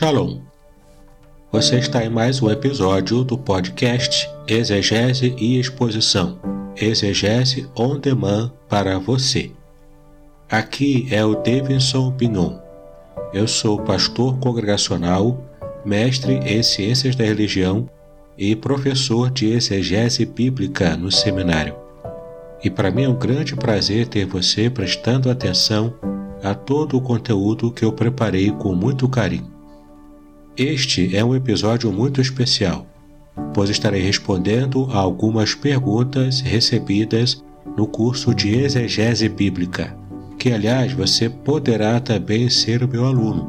Shalom. Você está em mais um episódio do podcast Exegese e Exposição. Exegese on demand para você. Aqui é o Davidson Pignon. Eu sou pastor congregacional, mestre em ciências da religião e professor de exegese bíblica no seminário. E para mim é um grande prazer ter você prestando atenção a todo o conteúdo que eu preparei com muito carinho. Este é um episódio muito especial, pois estarei respondendo a algumas perguntas recebidas no curso de Exegese Bíblica, que aliás você poderá também ser o meu aluno.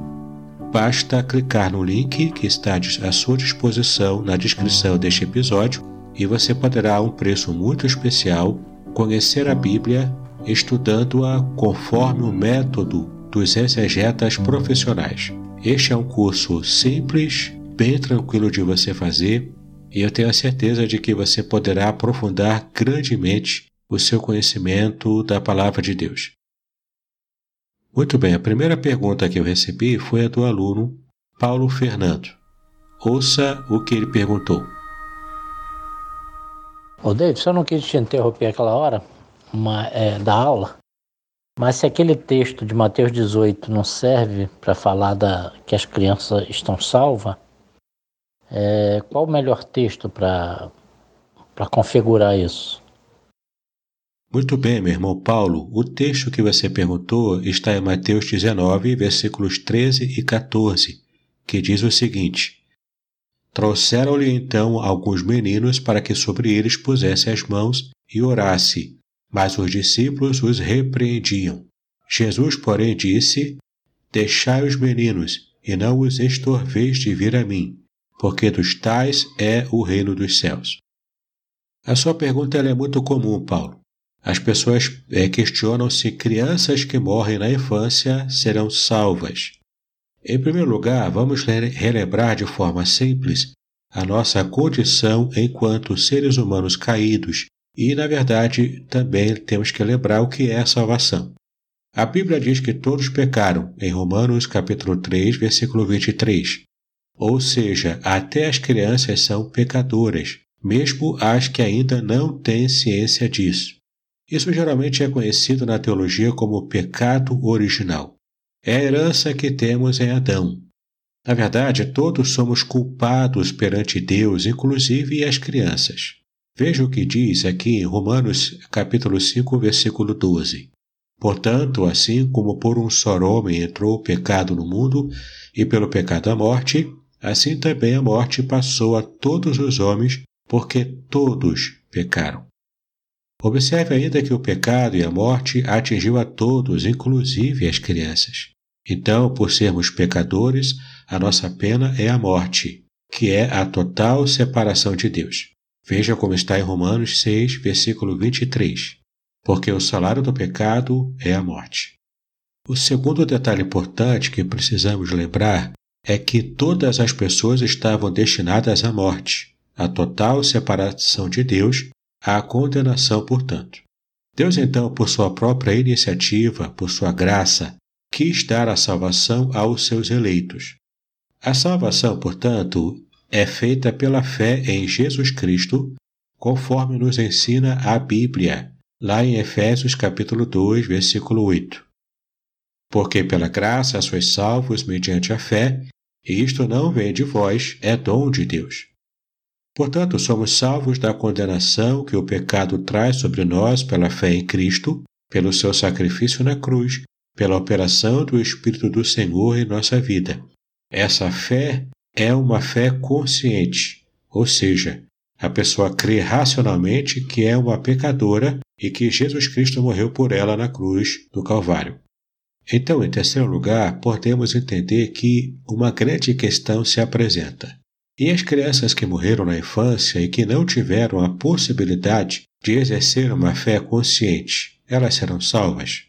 Basta clicar no link que está à sua disposição na descrição deste episódio e você poderá, a um preço muito especial, conhecer a Bíblia estudando-a conforme o método dos exegetas profissionais. Este é um curso simples, bem tranquilo de você fazer, e eu tenho a certeza de que você poderá aprofundar grandemente o seu conhecimento da Palavra de Deus. Muito bem, a primeira pergunta que eu recebi foi a do aluno Paulo Fernando. Ouça o que ele perguntou. Ô David, eu não quis te interromper aquela hora, uma, é, da aula, mas se aquele texto de Mateus 18 não serve para falar da, que as crianças estão salvas, é, qual o melhor texto para configurar isso? Muito bem, meu irmão Paulo. O texto que você perguntou está em Mateus 19, versículos 13 e 14, que diz o seguinte: Trouxeram-lhe então alguns meninos para que sobre eles pusesse as mãos e orasse, mas os discípulos os repreendiam. Jesus, porém, disse: Deixai os meninos, e não os estorveis de vir a mim, porque dos tais é o reino dos céus. A sua pergunta é muito comum, Paulo. As pessoas é, questionam se crianças que morrem na infância serão salvas. Em primeiro lugar, vamos relembrar de forma simples a nossa condição enquanto seres humanos caídos e, na verdade, também temos que lembrar o que é a salvação. A Bíblia diz que todos pecaram, em Romanos capítulo 3, versículo 23. Ou seja, até as crianças são pecadoras, mesmo as que ainda não têm ciência disso. Isso geralmente é conhecido na teologia como pecado original. É a herança que temos em Adão. Na verdade, todos somos culpados perante Deus, inclusive as crianças. Veja o que diz aqui em Romanos capítulo 5, versículo 12. Portanto, assim como por um só homem entrou o pecado no mundo, e pelo pecado a morte, assim também a morte passou a todos os homens, porque todos pecaram. Observe ainda que o pecado e a morte atingiu a todos, inclusive as crianças. Então, por sermos pecadores, a nossa pena é a morte, que é a total separação de Deus. Veja como está em Romanos 6, versículo 23. Porque o salário do pecado é a morte. O segundo detalhe importante que precisamos lembrar é que todas as pessoas estavam destinadas à morte, à total separação de Deus, à condenação, portanto. Deus, então, por sua própria iniciativa, por sua graça, quis dar a salvação aos seus eleitos. A salvação, portanto, é feita pela fé em Jesus Cristo, conforme nos ensina a Bíblia, lá em Efésios capítulo 2, versículo 8. Porque pela graça sois salvos mediante a fé, e isto não vem de vós, é dom de Deus. Portanto, somos salvos da condenação que o pecado traz sobre nós pela fé em Cristo, pelo seu sacrifício na cruz, pela operação do Espírito do Senhor em nossa vida. Essa fé é uma fé consciente, ou seja, a pessoa crê racionalmente que é uma pecadora e que Jesus Cristo morreu por ela na cruz do Calvário. Então, em terceiro lugar, podemos entender que uma grande questão se apresenta. E as crianças que morreram na infância e que não tiveram a possibilidade de exercer uma fé consciente, elas serão salvas?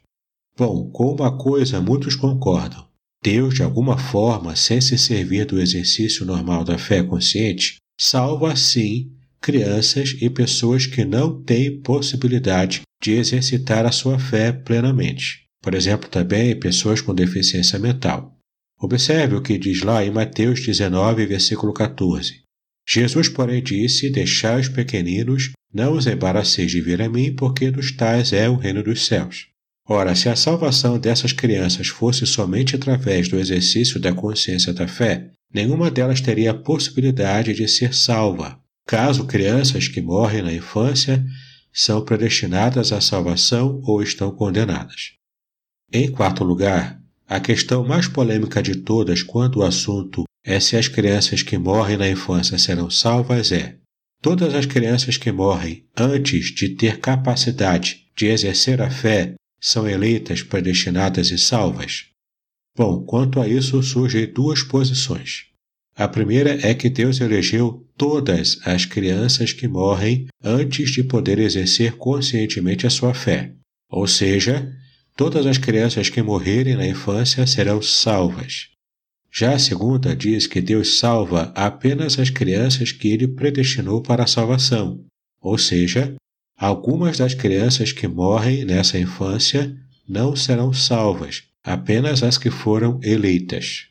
Bom, com uma coisa muitos concordam: Deus, de alguma forma, sem se servir do exercício normal da fé consciente, salva, sim, crianças e pessoas que não têm possibilidade de exercitar a sua fé plenamente. Por exemplo, também pessoas com deficiência mental. Observe o que diz lá em Mateus 19, versículo 14. Jesus, porém, disse: Deixai os pequeninos, não os embaraceis de vir a mim, porque dos tais é o reino dos céus. Ora, se a salvação dessas crianças fosse somente através do exercício da consciência da fé, nenhuma delas teria a possibilidade de ser salva. Caso crianças que morrem na infância são predestinadas à salvação ou estão condenadas. Em quarto lugar, a questão mais polêmica de todas quando o assunto é se as crianças que morrem na infância serão salvas é: todas as crianças que morrem antes de ter capacidade de exercer a fé são eleitas, predestinadas e salvas? Bom, quanto a isso surgem duas posições. A primeira é que Deus elegeu todas as crianças que morrem antes de poder exercer conscientemente a sua fé. Ou seja, todas as crianças que morrerem na infância serão salvas. Já a segunda diz que Deus salva apenas as crianças que ele predestinou para a salvação, ou seja, algumas das crianças que morrem nessa infância não serão salvas, apenas as que foram eleitas.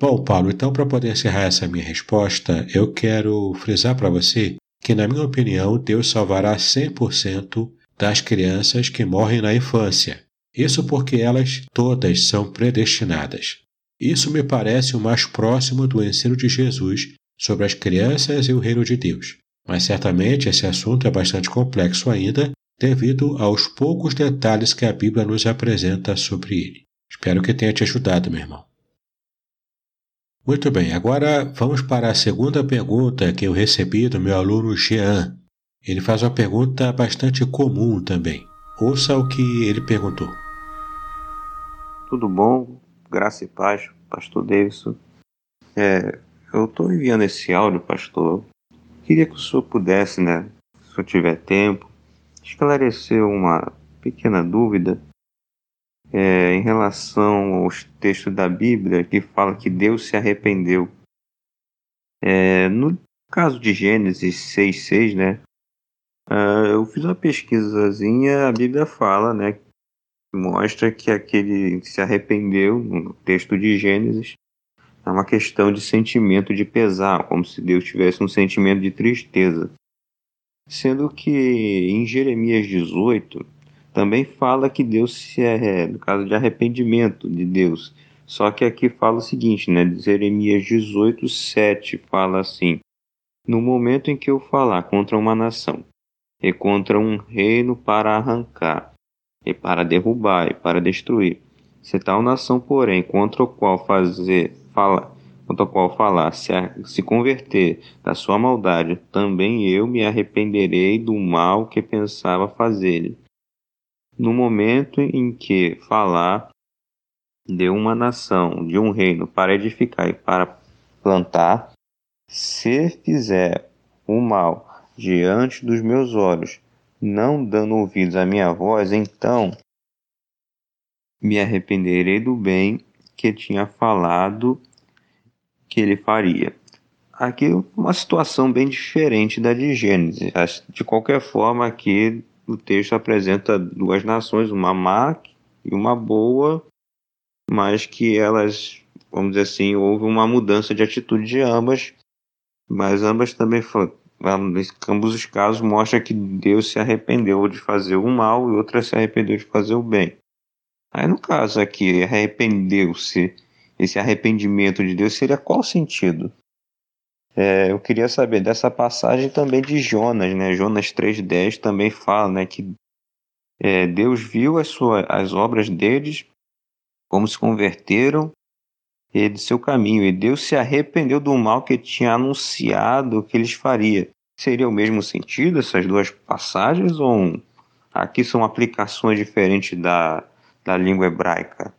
Bom, Paulo, então para poder encerrar essa minha resposta, eu quero frisar para você que, na minha opinião, Deus salvará 100% das crianças que morrem na infância. Isso porque elas todas são predestinadas. Isso me parece o mais próximo do ensino de Jesus sobre as crianças e o reino de Deus. Mas certamente esse assunto é bastante complexo ainda, devido aos poucos detalhes que a Bíblia nos apresenta sobre ele. Espero que tenha te ajudado, meu irmão. Muito bem, agora vamos para a segunda pergunta que eu recebi do meu aluno Jean. Ele faz uma pergunta bastante comum também. Ouça o que ele perguntou. Tudo bom? Graça e paz, pastor Davidson. É, eu estou enviando esse áudio, pastor. Queria que o senhor pudesse, né, se eu tiver tempo, esclarecer uma pequena dúvida é, em relação aos textos da Bíblia que fala que Deus se arrependeu. É, no caso de Gênesis 6,6, né? Uh, eu fiz uma pesquisazinha, a Bíblia fala, né? Mostra que aquele que se arrependeu, no texto de Gênesis, é uma questão de sentimento de pesar, como se Deus tivesse um sentimento de tristeza. Sendo que em Jeremias 18, também fala que Deus se é, no caso de arrependimento de Deus. Só que aqui fala o seguinte, né? Jeremias 18, 7 fala assim: No momento em que eu falar contra uma nação e contra um reino para arrancar, e para derrubar, e para destruir, se tal nação, porém, contra o qual fazer, fala, contra o qual falar, se, se converter da sua maldade, também eu me arrependerei do mal que pensava fazer-lhe no momento em que falar de uma nação, de um reino para edificar e para plantar, se fizer o mal diante dos meus olhos, não dando ouvidos à minha voz, então me arrependerei do bem que tinha falado que ele faria. Aqui uma situação bem diferente da de Gênesis. De qualquer forma, aqui o texto apresenta duas nações, uma má e uma boa, mas que elas, vamos dizer assim, houve uma mudança de atitude de ambas, mas ambas também em ambos os casos mostra que Deus se arrependeu de fazer o mal e outra se arrependeu de fazer o bem. Aí no caso aqui, arrependeu-se, esse arrependimento de Deus seria qual sentido? É, eu queria saber dessa passagem também de Jonas, né? Jonas 3,10 também fala né, que é, Deus viu as, suas, as obras deles, como se converteram e de seu caminho, e Deus se arrependeu do mal que tinha anunciado que eles faria. Seria o mesmo sentido essas duas passagens ou aqui são aplicações diferentes da, da língua hebraica?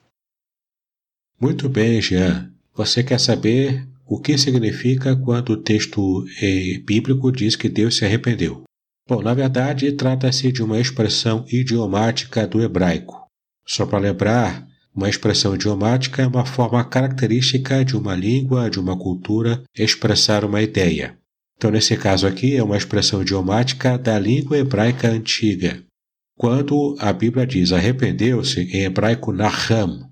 Muito bem, Jean. Você quer saber o que significa quando o texto eh, bíblico diz que Deus se arrependeu? Bom, na verdade, trata-se de uma expressão idiomática do hebraico. Só para lembrar, uma expressão idiomática é uma forma característica de uma língua, de uma cultura, expressar uma ideia. Então, nesse caso aqui, é uma expressão idiomática da língua hebraica antiga. Quando a Bíblia diz arrependeu-se, em hebraico naham,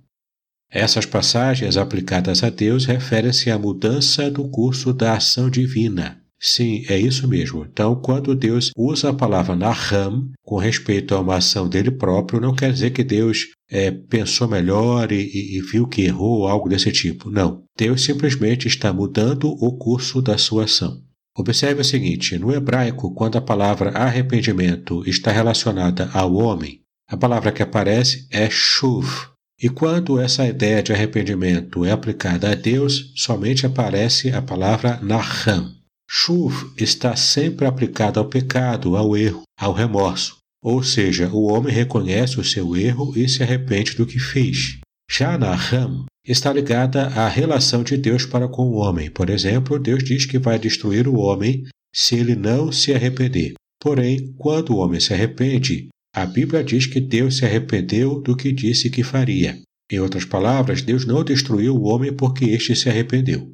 Essas passagens aplicadas a Deus referem-se à mudança do curso da ação divina. Sim, é isso mesmo. Então, quando Deus usa a palavra Naham com respeito a uma ação dele próprio, não quer dizer que Deus é, pensou melhor e, e, viu que errou, algo desse tipo. Não. Deus simplesmente está mudando o curso da sua ação. Observe o seguinte: no hebraico, quando a palavra arrependimento está relacionada ao homem, a palavra que aparece é shuv. E quando essa ideia de arrependimento é aplicada a Deus, somente aparece a palavra naham. Shuv está sempre aplicada ao pecado, ao erro, ao remorso. Ou seja, o homem reconhece o seu erro e se arrepende do que fez. Já naham está ligada à relação de Deus para com o homem. Por exemplo, Deus diz que vai destruir o homem se ele não se arrepender. Porém, quando o homem se arrepende, a Bíblia diz que Deus se arrependeu do que disse que faria. Em outras palavras, Deus não destruiu o homem porque este se arrependeu.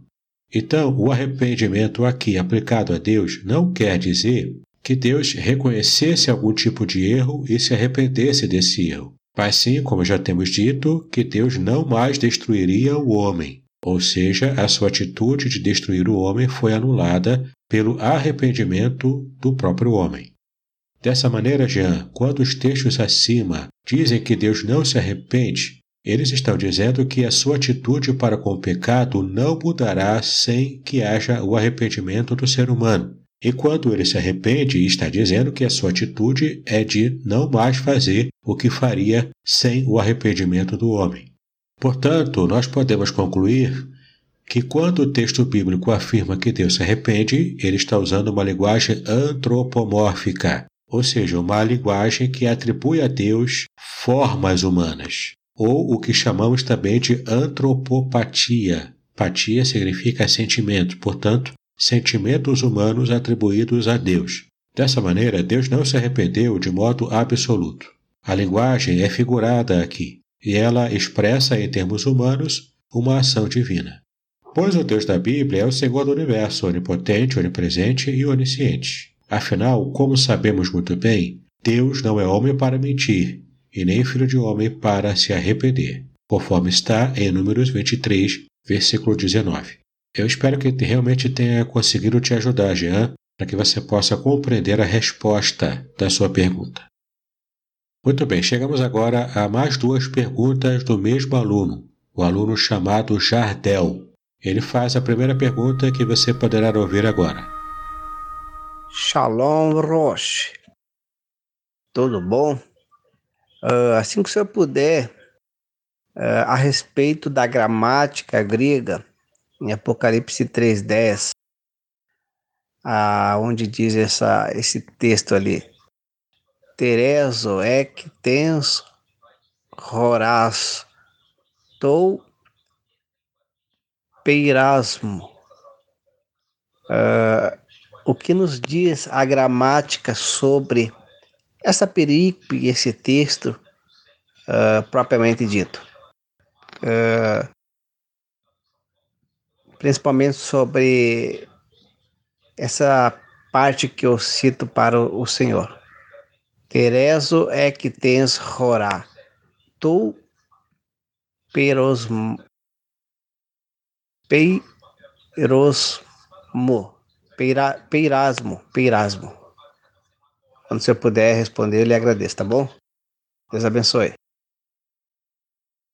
Então, o arrependimento aqui aplicado a Deus não quer dizer que Deus reconhecesse algum tipo de erro e se arrependesse desse erro. Mas sim, como já temos dito, que Deus não mais destruiria o homem, ou seja, a sua atitude de destruir o homem foi anulada pelo arrependimento do próprio homem. Dessa maneira, Jean, quando os textos acima dizem que Deus não se arrepende, eles estão dizendo que a sua atitude para com o pecado não mudará sem que haja o arrependimento do ser humano. E quando ele se arrepende, está dizendo que a sua atitude é de não mais fazer o que faria sem o arrependimento do homem. Portanto, nós podemos concluir que quando o texto bíblico afirma que Deus se arrepende, ele está usando uma linguagem antropomórfica, ou seja, uma linguagem que atribui a Deus formas humanas, ou o que chamamos também de antropopatia. Patia significa sentimento, portanto, sentimentos humanos atribuídos a Deus. Dessa maneira, Deus não se arrependeu de modo absoluto. A linguagem é figurada aqui, e ela expressa em termos humanos uma ação divina. Pois o Deus da Bíblia é o Senhor do universo, onipotente, onipresente e onisciente. Afinal, como sabemos muito bem, Deus não é homem para mentir, e nem filho de homem para se arrepender, conforme está em Números 23, versículo 19. Eu espero que realmente tenha conseguido te ajudar, Jean, para que você possa compreender a resposta da sua pergunta. Muito bem, chegamos agora a mais duas perguntas do mesmo aluno, o aluno chamado Jardel. Ele faz a primeira pergunta que você poderá ouvir agora. Shalom Roche. Tudo bom? Uh, assim que o senhor puder, uh, a respeito da gramática grega, em Apocalipse 3:10, onde diz essa, esse texto ali. Tereso ec tens horas tou peirasmo. Uh, o que nos diz a gramática sobre essa perícope, esse texto uh, propriamente dito? Uh, principalmente sobre essa parte que eu cito para o Senhor. Tereso é que tens rorá, tu perosmo, peirosmo, peira, peirasmo, peirasmo. Quando você puder responder, eu lhe agradeço, tá bom? Deus abençoe.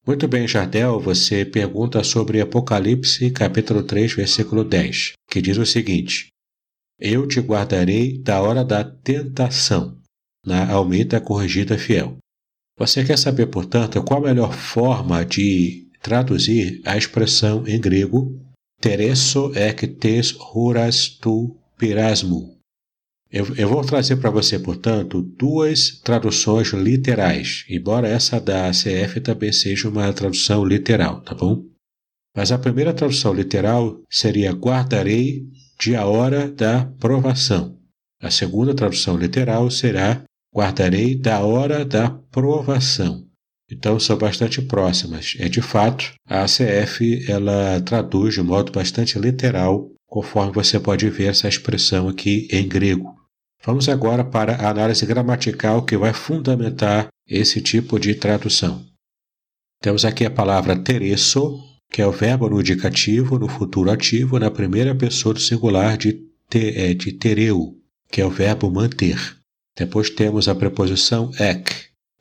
Muito bem, Jardel, você pergunta sobre Apocalipse, capítulo 3, versículo 10, que diz o seguinte: Eu te guardarei da hora da tentação, na Almeida Corrigida Fiel. Você quer saber, portanto, qual a melhor forma de traduzir a expressão em grego tereso ectes horas tu pirasmo, eu, eu vou trazer para você, portanto, duas traduções literais, embora essa da ACF também seja uma tradução literal, tá bom? Mas a primeira tradução literal seria guardarei de a hora da provação. A segunda tradução literal será guardarei da hora da provação. Então são bastante próximas. É de fato, a ACF ela traduz de modo bastante literal, conforme você pode ver essa expressão aqui em grego. Vamos agora para a análise gramatical que vai fundamentar esse tipo de tradução. Temos aqui a palavra teresso, que é o verbo no indicativo, no futuro ativo, na primeira pessoa do singular de, te, é, de tereu, que é o verbo manter. Depois temos a preposição ek,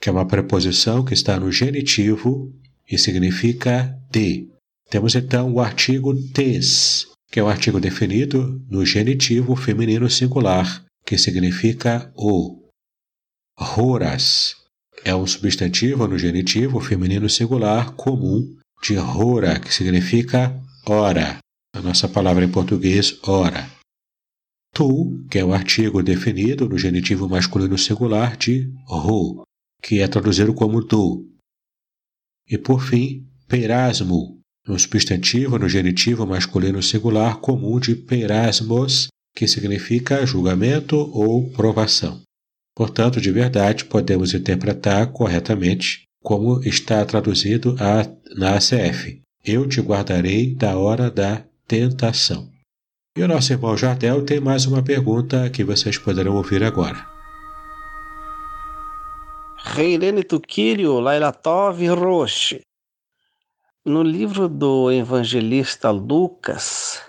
que é uma preposição que está no genitivo e significa de. Temos então o artigo tes, que é um artigo definido no genitivo feminino singular, que significa o. Horas é um substantivo no genitivo feminino singular comum de hora, que significa hora. A nossa palavra em português, hora. Tu, que é o artigo definido no genitivo masculino singular de ro, que é traduzido como tu. E por fim, perasmo, um substantivo no genitivo masculino singular comum de perasmos, que significa julgamento ou provação. Portanto, de verdade, podemos interpretar corretamente como está traduzido na ACF. Eu te guardarei da hora da tentação. E o nosso irmão Jardel tem mais uma pergunta que vocês poderão ouvir agora. Reirene Tuquírio, Lailatov Roche. No livro do evangelista Lucas,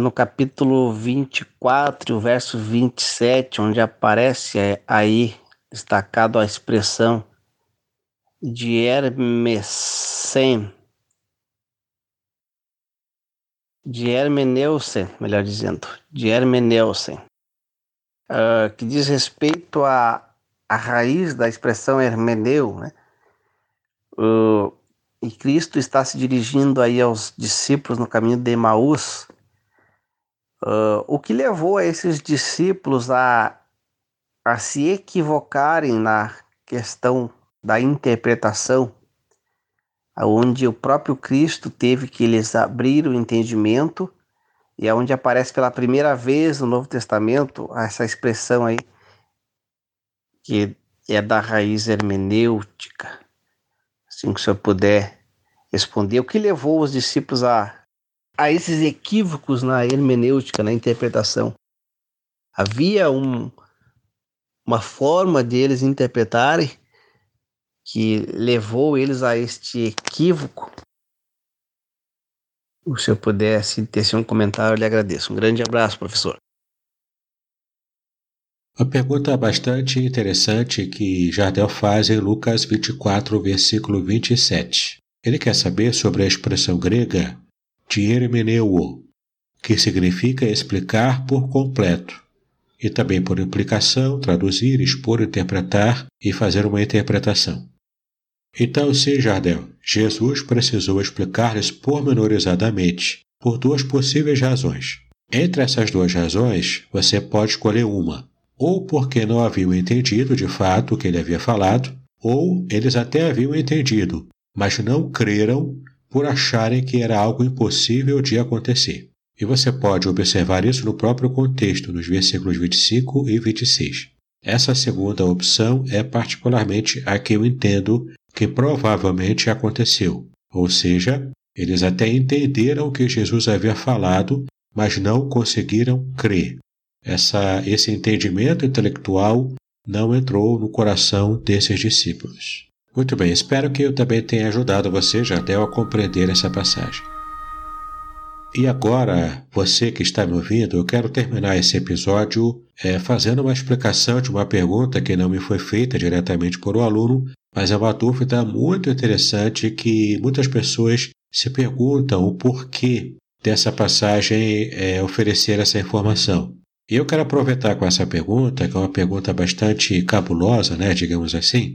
no capítulo 24, verso 27, onde aparece eh, aí destacado a expressão de Hermesen, de Hermeneusen, melhor dizendo, de Hermeneusen, uh, que diz respeito à, à raiz da expressão hermeneu, né? Uh, e Cristo está se dirigindo aí aos discípulos no caminho de Emaús, uh, o que levou a esses discípulos a, a se equivocarem na questão da interpretação, onde o próprio Cristo teve que lhes abrir o entendimento e é onde aparece pela primeira vez no Novo Testamento essa expressão aí que é da raiz hermenêutica. Assim que o senhor puder responder, o que levou os discípulos a, a esses equívocos na hermenêutica, na interpretação? Havia um, uma forma de eles interpretarem que levou eles a este equívoco. Se eu pudesse tecer um comentário, eu lhe agradeço. Um grande abraço, professor. Uma pergunta bastante interessante que Jardel faz em Lucas 24, versículo 27. Ele quer saber sobre a expressão grega hermeneuo, que significa explicar por completo, e também por implicação, traduzir, expor, interpretar e fazer uma interpretação. Então, sim, Jardel, Jesus precisou explicar-lhes pormenorizadamente, por duas possíveis razões. Entre essas duas razões, você pode escolher uma, ou porque não haviam entendido de fato o que ele havia falado, ou eles até haviam entendido, mas não creram por acharem que era algo impossível de acontecer. E você pode observar isso no próprio contexto, nos versículos 25 e 26. Essa segunda opção é particularmente a que eu entendo que provavelmente aconteceu, ou seja, eles até entenderam o que Jesus havia falado, mas não conseguiram crer. Essa, esse entendimento intelectual não entrou no coração desses discípulos. Muito bem, espero que eu também tenha ajudado você, Jardel, a compreender essa passagem. E agora, você que está me ouvindo, eu quero terminar esse episódio é, fazendo uma explicação de uma pergunta que não me foi feita diretamente por um aluno, mas é uma dúvida muito interessante que muitas pessoas se perguntam o porquê dessa passagem é, oferecer essa informação. E eu quero aproveitar com essa pergunta, que é uma pergunta bastante cabulosa, né, digamos assim,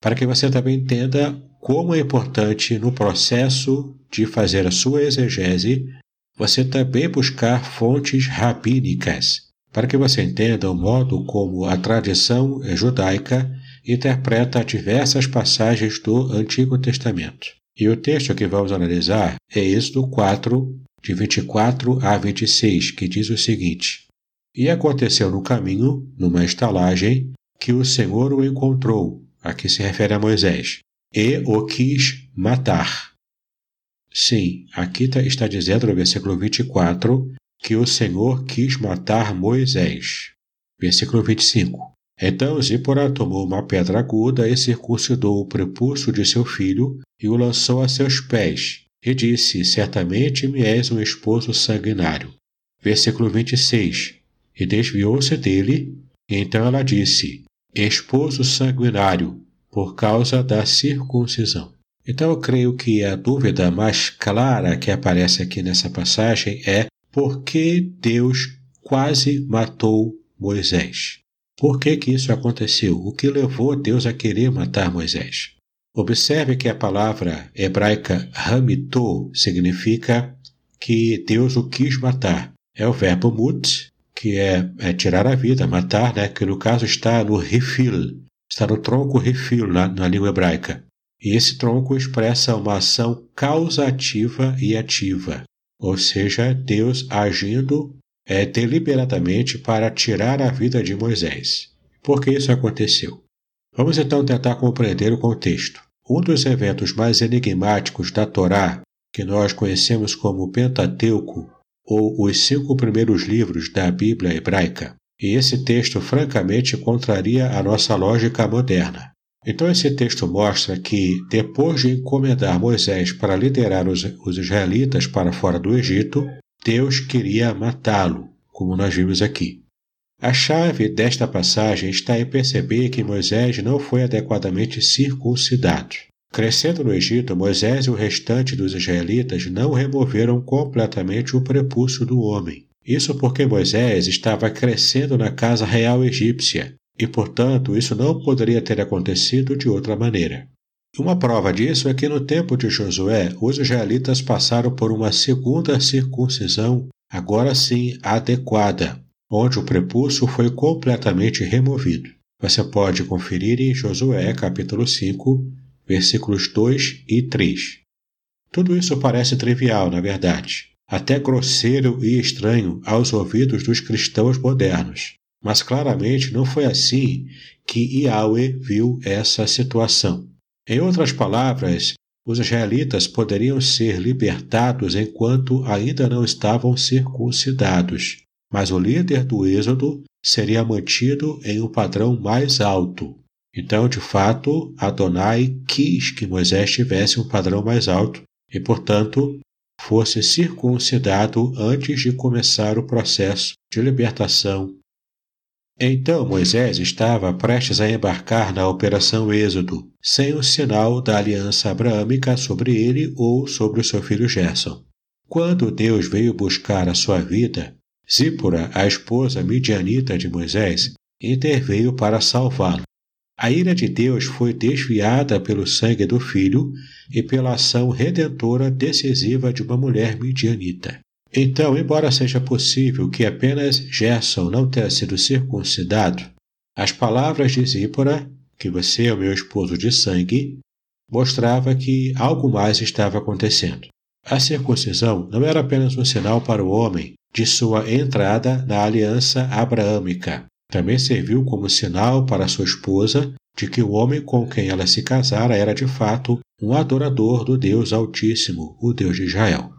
para que você também entenda como é importante no processo de fazer a sua exegese você também buscar fontes rabínicas, para que você entenda o modo como a tradição judaica interpreta diversas passagens do Antigo Testamento. E o texto que vamos analisar é Êxodo 4, de 24 a 26, que diz o seguinte: E aconteceu no caminho, numa estalagem, que o Senhor o encontrou, a que se refere a Moisés, e o quis matar. Sim, aqui tá, está dizendo no versículo 24 que o Senhor quis matar Moisés. Versículo 25. Então Zípora tomou uma pedra aguda e circuncidou o prepúcio de seu filho e o lançou a seus pés, e disse: Certamente me és um esposo sanguinário. Versículo 26. E desviou-se dele, e então ela disse: Esposo sanguinário, por causa da circuncisão. Então eu creio que a dúvida mais clara que aparece aqui nessa passagem é por que Deus quase matou Moisés? Por que, que isso aconteceu? O que levou Deus a querer matar Moisés? Observe que a palavra hebraica hamitou significa que Deus o quis matar. É o verbo mut, que é, é tirar a vida, matar, né? que no caso está no refil, está no tronco refil na, na língua hebraica. E esse tronco expressa uma ação causativa e ativa, ou seja, Deus agindo é, deliberadamente para tirar a vida de Moisés. Por que isso aconteceu? Vamos então tentar compreender o contexto. Um dos eventos mais enigmáticos da Torá, que nós conhecemos como Pentateuco, ou os cinco primeiros livros da Bíblia hebraica, e esse texto francamente contraria a nossa lógica moderna. Então, esse texto mostra que, depois de encomendar Moisés para liderar os, os israelitas para fora do Egito, Deus queria matá-lo, como nós vimos aqui. A chave desta passagem está em perceber que Moisés não foi adequadamente circuncidado. Crescendo no Egito, Moisés e o restante dos israelitas não removeram completamente o prepúcio do homem. Isso porque Moisés estava crescendo na casa real egípcia, e portanto isso não poderia ter acontecido de outra maneira. Uma prova disso é que no tempo de Josué, os israelitas passaram por uma segunda circuncisão, agora sim adequada, onde o prepúcio foi completamente removido. Você pode conferir em Josué capítulo 5, versículos 2 e 3. Tudo isso parece trivial, na verdade, até grosseiro e estranho aos ouvidos dos cristãos modernos. Mas claramente não foi assim que Yahweh viu essa situação. Em outras palavras, os israelitas poderiam ser libertados enquanto ainda não estavam circuncidados, mas o líder do Êxodo seria mantido em um padrão mais alto. Então, de fato, Adonai quis que Moisés tivesse um padrão mais alto e, portanto, fosse circuncidado antes de começar o processo de libertação então Moisés estava prestes a embarcar na Operação Êxodo, sem o sinal da aliança abraâmica sobre ele ou sobre o seu filho Gerson. Quando Deus veio buscar a sua vida, Zípora, a esposa midianita de Moisés, interveio para salvá-lo. A ira de Deus foi desviada pelo sangue do filho e pela ação redentora decisiva de uma mulher midianita. Então, embora seja possível que apenas Gerson não tenha sido circuncidado, as palavras de Zípora, que você é o meu esposo de sangue, mostrava que algo mais estava acontecendo. A circuncisão não era apenas um sinal para o homem de sua entrada na aliança abraâmica. Também serviu como sinal para sua esposa de que o homem com quem ela se casara era de fato um adorador do Deus Altíssimo, o Deus de Israel.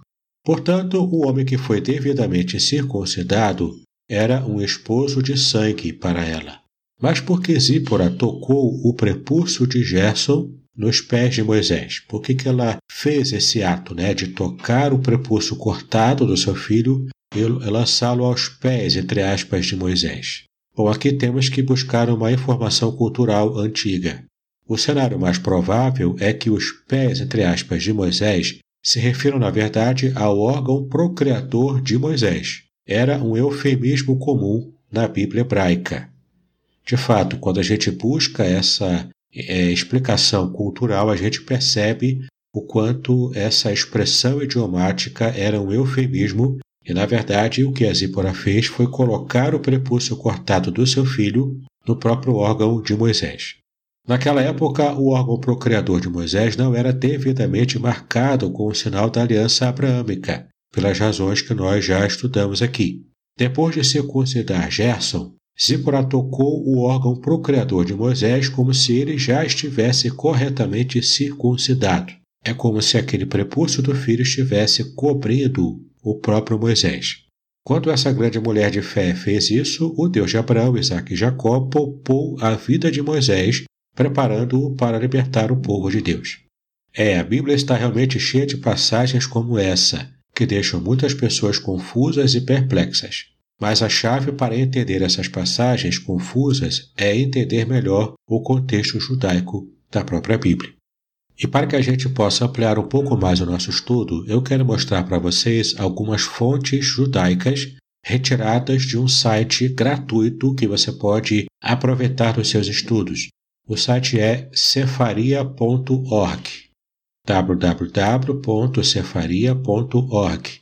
Portanto, o homem que foi devidamente circuncidado era um esposo de sangue para ela. Mas por que Zípora tocou o prepúcio de Gerson nos pés de Moisés? Por que, que ela fez esse ato né, de tocar o prepúcio cortado do seu filho e lançá-lo aos pés, entre aspas, de Moisés? Bom, aqui temos que buscar uma informação cultural antiga. O cenário mais provável é que os pés, entre aspas, de Moisés se refiram, na verdade, ao órgão procriador de Moisés. Era um eufemismo comum na Bíblia hebraica. De fato, quando a gente busca essa é, explicação cultural, a gente percebe o quanto essa expressão idiomática era um eufemismo e, na verdade, o que a Zípora fez foi colocar o prepúcio cortado do seu filho no próprio órgão de Moisés. Naquela época, o órgão procriador de Moisés não era devidamente marcado com o sinal da aliança abraâmica, pelas razões que nós já estudamos aqui. Depois de circuncidar Gerson, Zípora tocou o órgão procriador de Moisés como se ele já estivesse corretamente circuncidado. É como se aquele prepúcio do filho estivesse cobrindo o próprio Moisés. Quando essa grande mulher de fé fez isso, o Deus de Abraão, Isaac e Jacó poupou a vida de Moisés, preparando-o para libertar o povo de Deus. É, a Bíblia está realmente cheia de passagens como essa, que deixam muitas pessoas confusas e perplexas. Mas a chave para entender essas passagens confusas é entender melhor o contexto judaico da própria Bíblia. E para que a gente possa ampliar um pouco mais o nosso estudo, eu quero mostrar para vocês algumas fontes judaicas retiradas de um site gratuito que você pode aproveitar nos seus estudos. O site é cefaria.org www.cefaria.org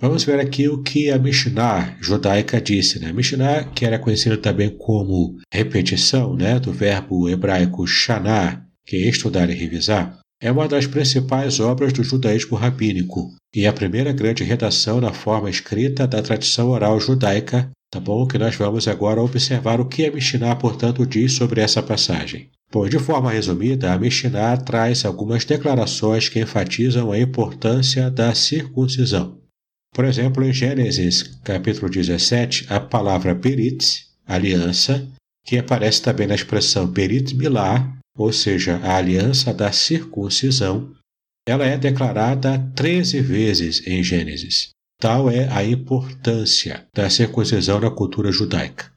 Vamos ver aqui o que a Mishnah judaica disse. Né? Mishnah, que era conhecido também como repetição né, do verbo hebraico shaná, que estudar e revisar, é uma das principais obras do judaísmo rabínico e a primeira grande redação na forma escrita da tradição oral judaica, tá bom? Que nós vamos agora observar o que a Mishnah, portanto, diz sobre essa passagem. Bom, de forma resumida, a Mishnah traz algumas declarações que enfatizam a importância da circuncisão. Por exemplo, em Gênesis capítulo 17, a palavra perit, aliança, que aparece também na expressão perit milá, ou seja, a aliança da circuncisão, ela é declarada 13 vezes em Gênesis. Tal é a importância da circuncisão na cultura judaica.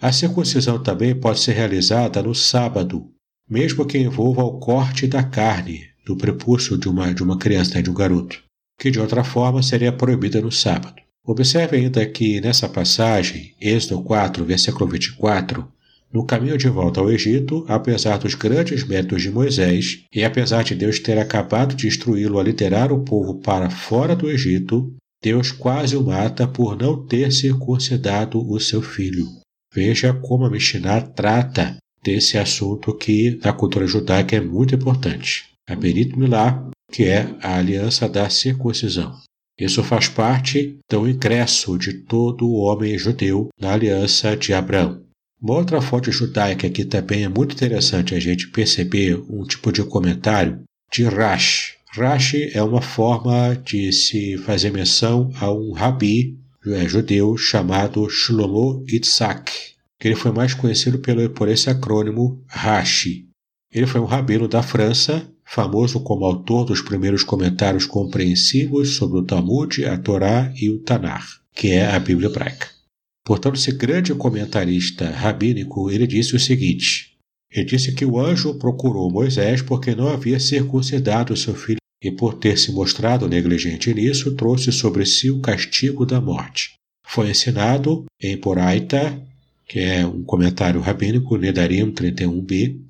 A circuncisão também pode ser realizada no sábado, mesmo que envolva o corte da carne do prepúcio de uma, de uma criança, né, de um garoto que de outra forma seria proibida no sábado. Observe ainda que nessa passagem, Êxodo 4, versículo 24, no caminho de volta ao Egito, apesar dos grandes métodos de Moisés, e apesar de Deus ter acabado de instruí-lo a liderar o povo para fora do Egito, Deus quase o mata por não ter circuncidado o seu filho. Veja como a Mishnah trata desse assunto que na cultura judaica é muito importante. A Berit Milá que é a aliança da circuncisão. Isso faz parte do ingresso de todo o homem judeu na aliança de Abraão. Uma outra fonte judaica que também é muito interessante a gente perceber um tipo de comentário de Rashi. Rashi é uma forma de se fazer menção a um rabi é, judeu chamado Shlomo Itzhak, que ele foi mais conhecido pelo, por esse acrônimo Rashi. Ele foi um rabino da França famoso como autor dos primeiros comentários compreensivos sobre o Talmud, a Torá e o Tanar, que é a Bíblia hebraica. Portanto, esse grande comentarista rabínico, ele disse o seguinte: ele disse que o anjo procurou Moisés porque não havia circuncidado seu filho e por ter se mostrado negligente nisso, trouxe sobre si o castigo da morte. Foi ensinado em Poraita, que é um comentário rabínico, Nedarim 31b,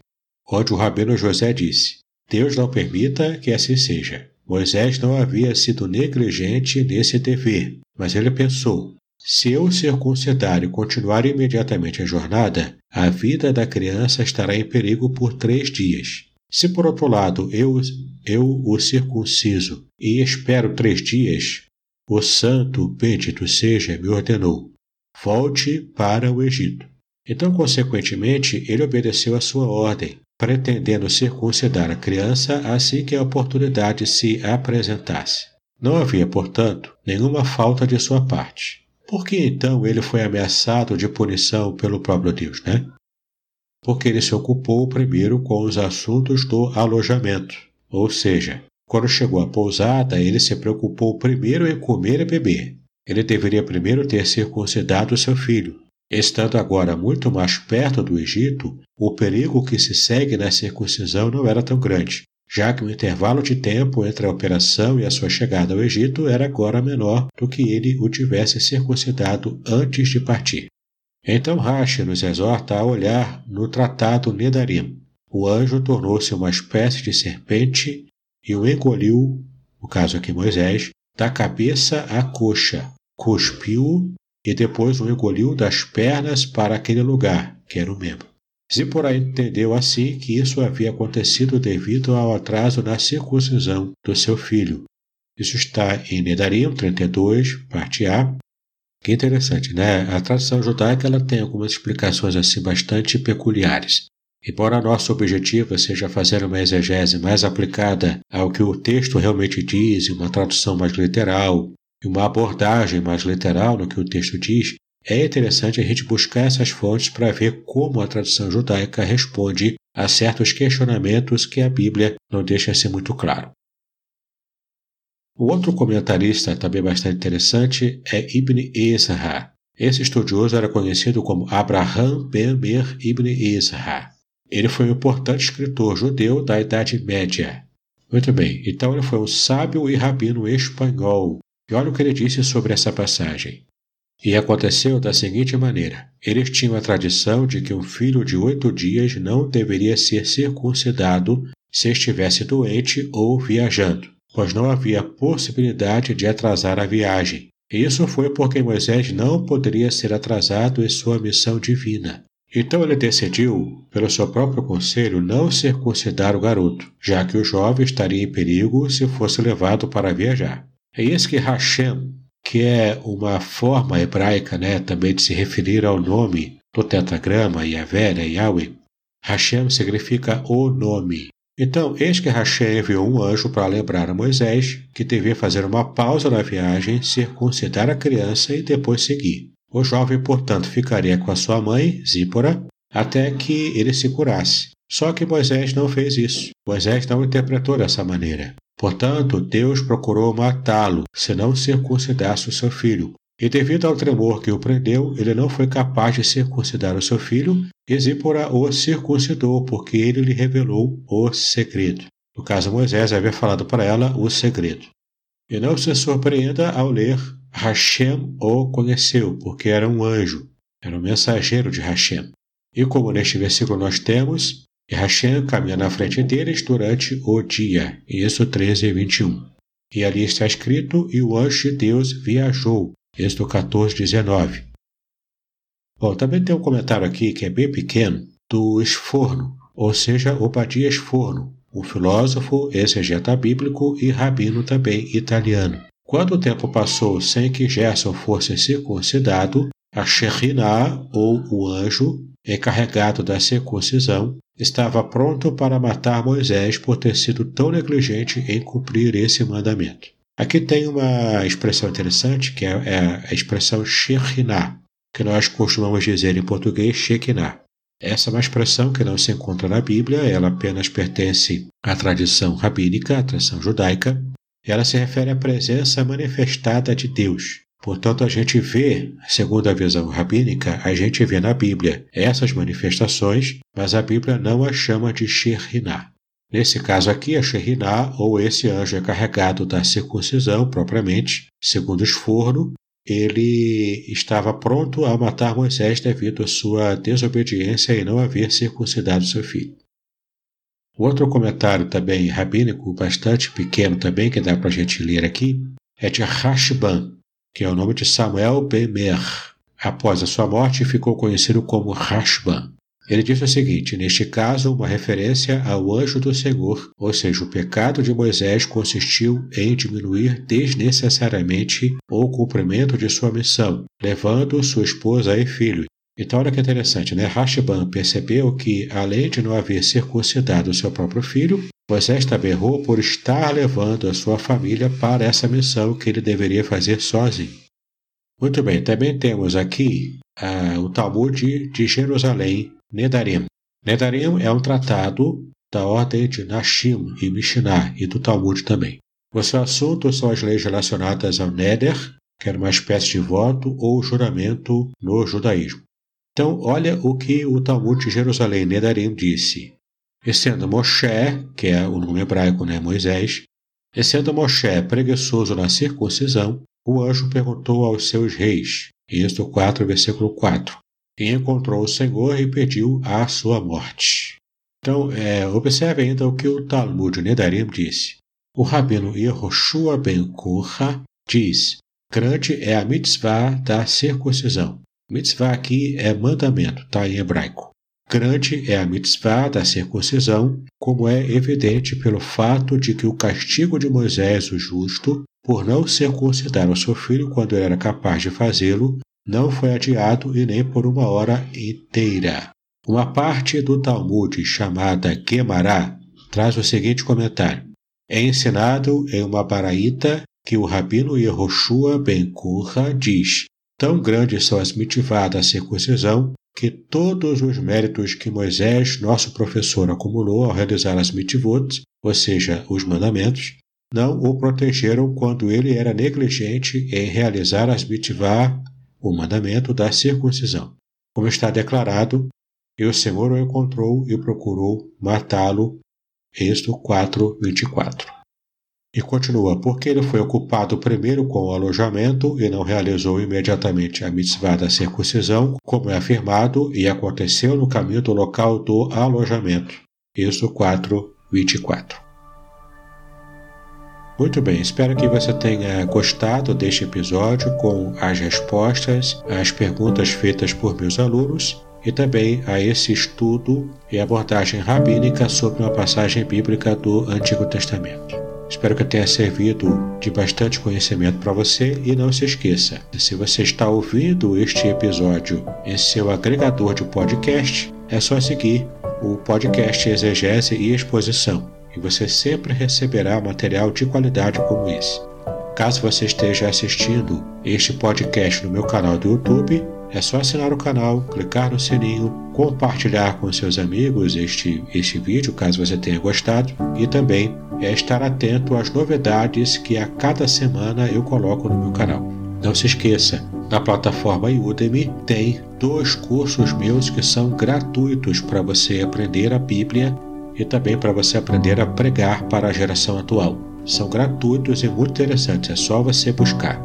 onde o rabino José disse: Deus não permita que assim seja. Moisés não havia sido negligente nesse dever, mas ele pensou: se eu circuncidar e continuar imediatamente a jornada, a vida da criança estará em perigo por três dias. Se por outro lado eu, eu o circunciso e espero três dias, o santo, bendito seja, me ordenou: volte para o Egito. Então, consequentemente, ele obedeceu a sua ordem, pretendendo circuncidar a criança assim que a oportunidade se apresentasse. Não havia, portanto, nenhuma falta de sua parte. Por que então ele foi ameaçado de punição pelo próprio Deus, né? Porque ele se ocupou primeiro com os assuntos do alojamento. Ou seja, quando chegou à pousada, ele se preocupou primeiro em comer e beber. Ele deveria primeiro ter circuncidado seu filho, Estando agora muito mais perto do Egito, o perigo que se segue na circuncisão não era tão grande, já que o intervalo de tempo entre a operação e a sua chegada ao Egito era agora menor do que ele o tivesse circuncidado antes de partir. Então Rashi nos exorta a olhar no tratado Nedarim. O anjo tornou-se uma espécie de serpente e o engoliu, no caso aqui Moisés, da cabeça à coxa, cuspiu e depois o engoliu das pernas para aquele lugar, que era o membro. Zipporá entendeu assim que isso havia acontecido devido ao atraso na circuncisão do seu filho. Isso está em Nedarim 32, parte A. Que interessante, né? A tradição judaica ela tem algumas explicações assim bastante peculiares. Embora nosso objetivo seja fazer uma exegese mais aplicada ao que o texto realmente diz, uma tradução mais literal, e uma abordagem mais literal no que o texto diz, é interessante a gente buscar essas fontes para ver como a tradição judaica responde a certos questionamentos que a Bíblia não deixa ser muito claro. O outro comentarista também bastante interessante é Ibn Ezra. Esse estudioso era conhecido como Abraham ben Mer Ibn Ezra. Ele foi um importante escritor judeu da Idade Média. Muito bem, então ele foi um sábio e rabino espanhol. E olha o que ele disse sobre essa passagem. E aconteceu da seguinte maneira: eles tinham a tradição de que um filho de oito dias não deveria ser circuncidado se estivesse doente ou viajando, pois não havia possibilidade de atrasar a viagem. Isso foi porque Moisés não poderia ser atrasado em sua missão divina. Então ele decidiu, pelo seu próprio conselho, não circuncidar o garoto, já que o jovem estaria em perigo se fosse levado para viajar. É isso que Hashem, que é uma forma hebraica né, também de se referir ao nome do tetragrama Yahvé, né, Yahweh. Hashem significa o nome. Então, eis que Hashem enviou um anjo para lembrar a Moisés que devia fazer uma pausa na viagem, circuncidar a criança e depois seguir. O jovem, portanto, ficaria com a sua mãe, Zípora, até que ele se curasse. Só que Moisés não fez isso. Moisés não interpretou dessa maneira. Portanto, Deus procurou matá-lo, se não circuncidasse o seu filho. E devido ao tremor que o prendeu, ele não foi capaz de circuncidar o seu filho, e Zípora o circuncidou, porque ele lhe revelou o segredo. No caso, Moisés havia falado para ela o segredo. E não se surpreenda ao ler Hashem o conheceu, porque era um anjo, era um mensageiro de Hashem. E como neste versículo nós temos, e Hashem caminha na frente deles durante o dia. Êxodo 13, 21. E ali está escrito: E o anjo de Deus viajou. Êxodo 14, 19. Bom, também tem um comentário aqui que é bem pequeno, do Esforno, ou seja, Obadia Esforno, um filósofo, exegeta bíblico e rabino também italiano. Quando o tempo passou sem que Gerson fosse circuncidado, a Shekhinah, ou o anjo, encarregado da circuncisão, estava pronto para matar Moisés por ter sido tão negligente em cumprir esse mandamento. Aqui tem uma expressão interessante, que é, é a expressão Shekhinah, que nós costumamos dizer em português Shekinah. Essa é uma expressão que não se encontra na Bíblia, ela apenas pertence à tradição rabínica, à tradição judaica. Ela se refere à presença manifestada de Deus, Portanto, a gente vê, segundo a visão rabínica, a gente vê na Bíblia essas manifestações, mas a Bíblia não a chama de Shekhinah. Nesse caso aqui, a Shekhinah, ou esse anjo encarregado da circuncisão propriamente, segundo Esforno, ele estava pronto a matar Moisés devido à sua desobediência e não haver circuncidado seu filho. Outro comentário também rabínico, bastante pequeno também, que dá para a gente ler aqui, é de Rashban, que é o nome de Samuel Bemer. Após a sua morte, ficou conhecido como Rashban. Ele disse o seguinte: neste caso, uma referência ao anjo do Senhor, ou seja, o pecado de Moisés consistiu em diminuir desnecessariamente o cumprimento de sua missão, levando sua esposa e filho. Então, olha que interessante, né? Rashban percebeu que, além de não haver circuncidado seu próprio filho, Moisés também errou por estar levando a sua família para essa missão que ele deveria fazer sozinho. Muito bem, também temos aqui ah, o Talmud de Jerusalém, Nedarim. Nedarim é um tratado da ordem de Nashim e Mishnah e do Talmud também. O seu assunto são as leis relacionadas ao Neder, que era uma espécie de voto ou juramento no judaísmo. Então, olha o que o Talmud de Jerusalém, Nedarim, disse. E sendo Moshe, que é o nome hebraico, né, Moisés, e sendo Moshe preguiçoso na circuncisão, o anjo perguntou aos seus reis, Êxodo 4, versículo 4, e encontrou o Senhor e pediu a sua morte. Então, é, observe ainda o que o Talmud Nedarim disse. O rabino Yehoshua ben Korha diz, grande é a mitzvah da circuncisão. Mitzvah aqui é mandamento, está em hebraico. Grande é a mitzvah da circuncisão, como é evidente pelo fato de que o castigo de Moisés, o justo, por não circuncidar o seu filho quando ele era capaz de fazê-lo, não foi adiado e nem por uma hora inteira. Uma parte do Talmud chamada Gemara traz o seguinte comentário: É ensinado em uma baraíta que o Rabino Yehoshua ben Kurra diz: Tão grandes são as mitivá da circuncisão que todos os méritos que Moisés, nosso professor, acumulou ao realizar as mitivot, ou seja, os mandamentos, não o protegeram quando ele era negligente em realizar as mitivá, o mandamento da circuncisão. Como está declarado, e o Senhor o encontrou e procurou matá-lo. Êxodo 4, 24. E continua, porque ele foi ocupado primeiro com o alojamento e não realizou imediatamente a mitzvah da circuncisão, como é afirmado, e aconteceu no caminho do local do alojamento. Êxodo 4, 24. Muito bem, espero que você tenha gostado deste episódio com as respostas às perguntas feitas por meus alunos e também a esse estudo e abordagem rabínica sobre uma passagem bíblica do Antigo Testamento. Espero que tenha servido de bastante conhecimento para você e não se esqueça, se você está ouvindo este episódio em seu agregador de podcast, é só seguir o podcast Exegese e Exposição e você sempre receberá material de qualidade como esse. Caso você esteja assistindo este podcast no meu canal do YouTube, é só assinar o canal, clicar no sininho, compartilhar com seus amigos este, este vídeo, caso você tenha gostado, e também é estar atento às novidades que a cada semana eu coloco no meu canal. Não se esqueça, na plataforma Udemy tem dois cursos meus que são gratuitos para você aprender a Bíblia e também para você aprender a pregar para a geração atual. São gratuitos e muito interessantes, é só você buscar.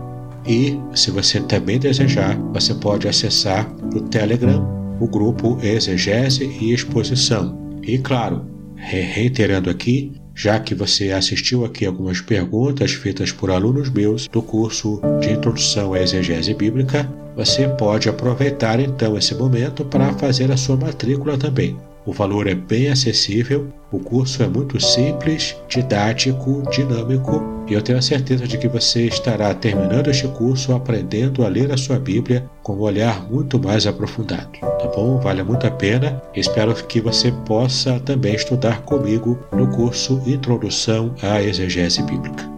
E, se você também desejar, você pode acessar o Telegram o grupo Exegese e Exposição. E, claro, reiterando aqui, já que você assistiu aqui algumas perguntas feitas por alunos meus do curso de Introdução à Exegese Bíblica, você pode aproveitar então esse momento para fazer a sua matrícula também. O valor é bem acessível, o curso é muito simples, didático, dinâmico e eu tenho a certeza de que você estará terminando este curso aprendendo a ler a sua Bíblia com um olhar muito mais aprofundado. Tá bom? Vale muito a pena. Espero que você possa também estudar comigo no curso Introdução à Exegese Bíblica.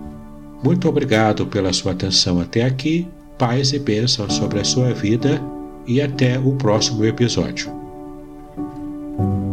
Muito obrigado pela sua atenção até aqui. Paz e bênção sobre a sua vida e até o próximo episódio. Bye.